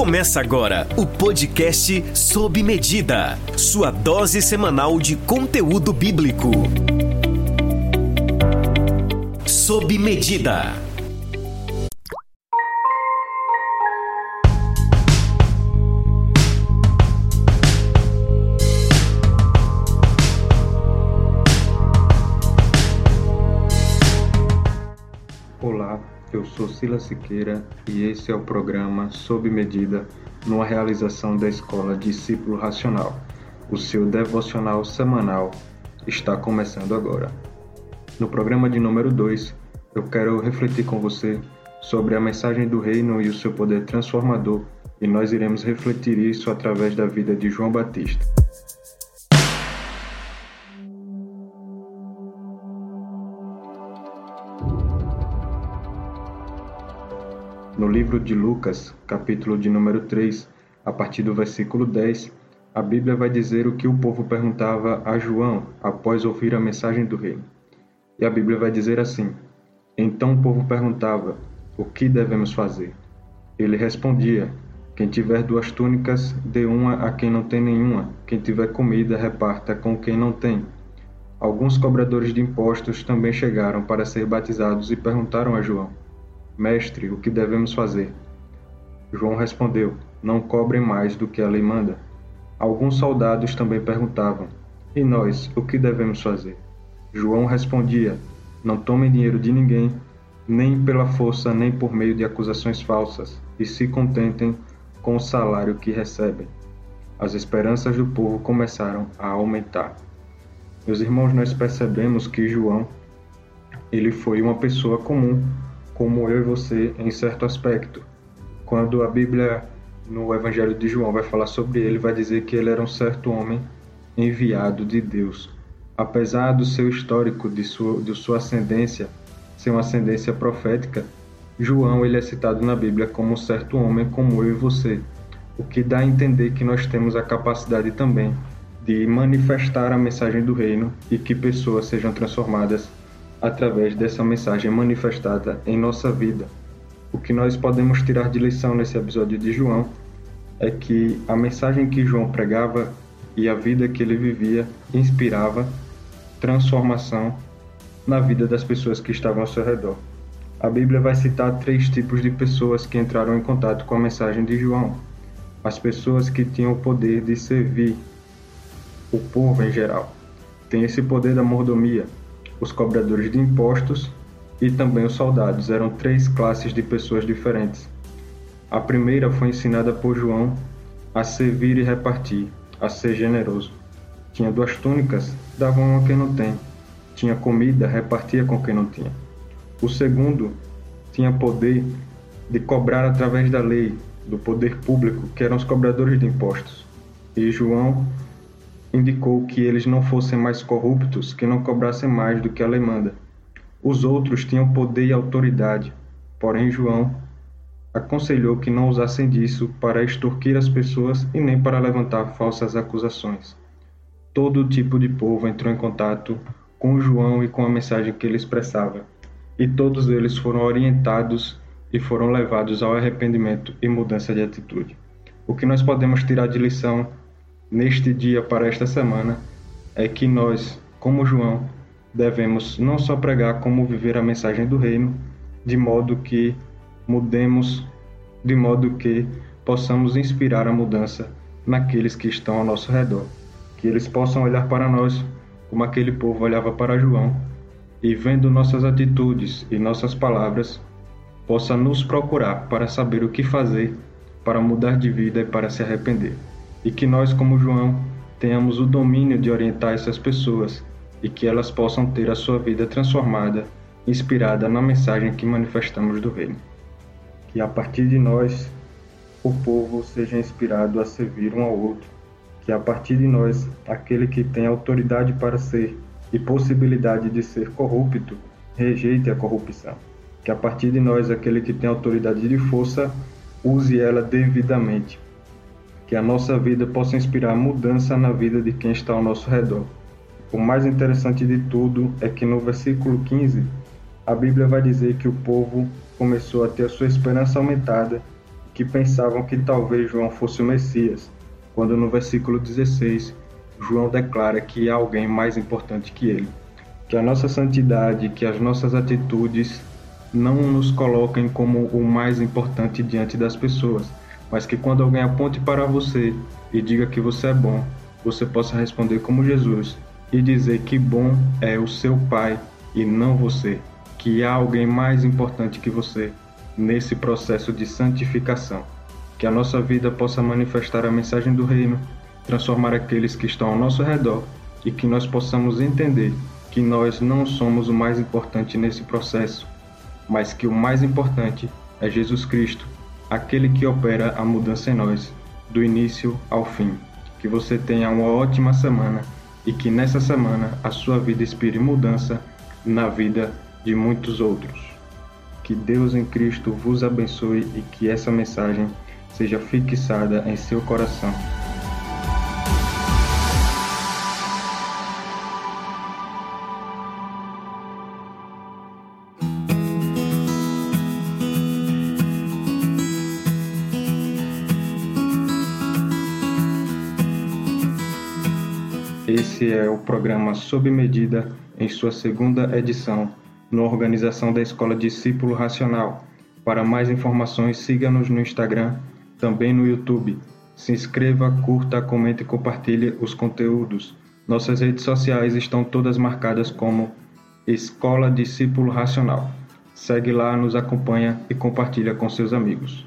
Começa agora o podcast Sob Medida, sua dose semanal de conteúdo bíblico. Sob Medida. Olá, eu sou Silas Siqueira e esse é o programa Sob Medida, numa realização da Escola Discípulo Racional. O seu devocional semanal está começando agora. No programa de número 2, eu quero refletir com você sobre a mensagem do reino e o seu poder transformador, e nós iremos refletir isso através da vida de João Batista. No livro de Lucas, capítulo de número 3, a partir do versículo 10, a Bíblia vai dizer o que o povo perguntava a João após ouvir a mensagem do reino. E a Bíblia vai dizer assim: Então o povo perguntava: O que devemos fazer? Ele respondia: Quem tiver duas túnicas, dê uma a quem não tem nenhuma. Quem tiver comida, reparta com quem não tem. Alguns cobradores de impostos também chegaram para ser batizados e perguntaram a João: Mestre, o que devemos fazer? João respondeu: Não cobrem mais do que a lei manda. Alguns soldados também perguntavam: E nós, o que devemos fazer? João respondia: Não tomem dinheiro de ninguém, nem pela força, nem por meio de acusações falsas, e se contentem com o salário que recebem. As esperanças do povo começaram a aumentar. Meus irmãos, nós percebemos que João ele foi uma pessoa comum como eu e você em certo aspecto. Quando a Bíblia no Evangelho de João vai falar sobre ele, vai dizer que ele era um certo homem enviado de Deus. Apesar do seu histórico, de sua, de sua ascendência, ser uma ascendência profética, João ele é citado na Bíblia como um certo homem como eu e você, o que dá a entender que nós temos a capacidade também de manifestar a mensagem do reino e que pessoas sejam transformadas através dessa mensagem manifestada em nossa vida. O que nós podemos tirar de lição nesse episódio de João é que a mensagem que João pregava e a vida que ele vivia inspirava transformação na vida das pessoas que estavam ao seu redor. A Bíblia vai citar três tipos de pessoas que entraram em contato com a mensagem de João: as pessoas que tinham o poder de servir o povo em geral. Tem esse poder da mordomia, os cobradores de impostos e também os soldados. Eram três classes de pessoas diferentes. A primeira foi ensinada por João a servir e repartir, a ser generoso. Tinha duas túnicas, davam a quem não tem. Tinha comida, repartia com quem não tinha. O segundo tinha poder de cobrar através da lei, do poder público, que eram os cobradores de impostos. E João indicou que eles não fossem mais corruptos, que não cobrassem mais do que a lei manda. Os outros tinham poder e autoridade, porém João aconselhou que não usassem disso para extorquir as pessoas e nem para levantar falsas acusações. Todo tipo de povo entrou em contato com João e com a mensagem que ele expressava, e todos eles foram orientados e foram levados ao arrependimento e mudança de atitude. O que nós podemos tirar de lição neste dia para esta semana é que nós, como João, devemos não só pregar como viver a mensagem do reino, de modo que mudemos, de modo que possamos inspirar a mudança naqueles que estão ao nosso redor, que eles possam olhar para nós como aquele povo olhava para João e vendo nossas atitudes e nossas palavras, possa nos procurar para saber o que fazer para mudar de vida e para se arrepender e que nós, como João, tenhamos o domínio de orientar essas pessoas e que elas possam ter a sua vida transformada, inspirada na mensagem que manifestamos do Reino. Que a partir de nós, o povo seja inspirado a servir um ao outro. Que a partir de nós, aquele que tem autoridade para ser e possibilidade de ser corrupto, rejeite a corrupção. Que a partir de nós, aquele que tem autoridade de força, use ela devidamente que a nossa vida possa inspirar mudança na vida de quem está ao nosso redor. O mais interessante de tudo é que no versículo 15, a Bíblia vai dizer que o povo começou a ter a sua esperança aumentada, que pensavam que talvez João fosse o Messias, quando no versículo 16 João declara que há alguém mais importante que ele. Que a nossa santidade, que as nossas atitudes não nos coloquem como o mais importante diante das pessoas, mas que quando alguém aponte para você e diga que você é bom, você possa responder como Jesus e dizer que bom é o seu Pai e não você, que há alguém mais importante que você nesse processo de santificação. Que a nossa vida possa manifestar a mensagem do Reino, transformar aqueles que estão ao nosso redor e que nós possamos entender que nós não somos o mais importante nesse processo, mas que o mais importante é Jesus Cristo, aquele que opera a mudança em nós, do início ao fim. Que você tenha uma ótima semana e que nessa semana a sua vida inspire mudança na vida de muitos outros. Que Deus em Cristo vos abençoe e que essa mensagem seja fixada em seu coração. Esse é o programa Sob Medida em sua segunda edição, na organização da Escola Discípulo Racional. Para mais informações, siga-nos no Instagram, também no YouTube. Se inscreva, curta, comente e compartilhe os conteúdos. Nossas redes sociais estão todas marcadas como Escola Discípulo Racional. Segue lá, nos acompanha e compartilha com seus amigos.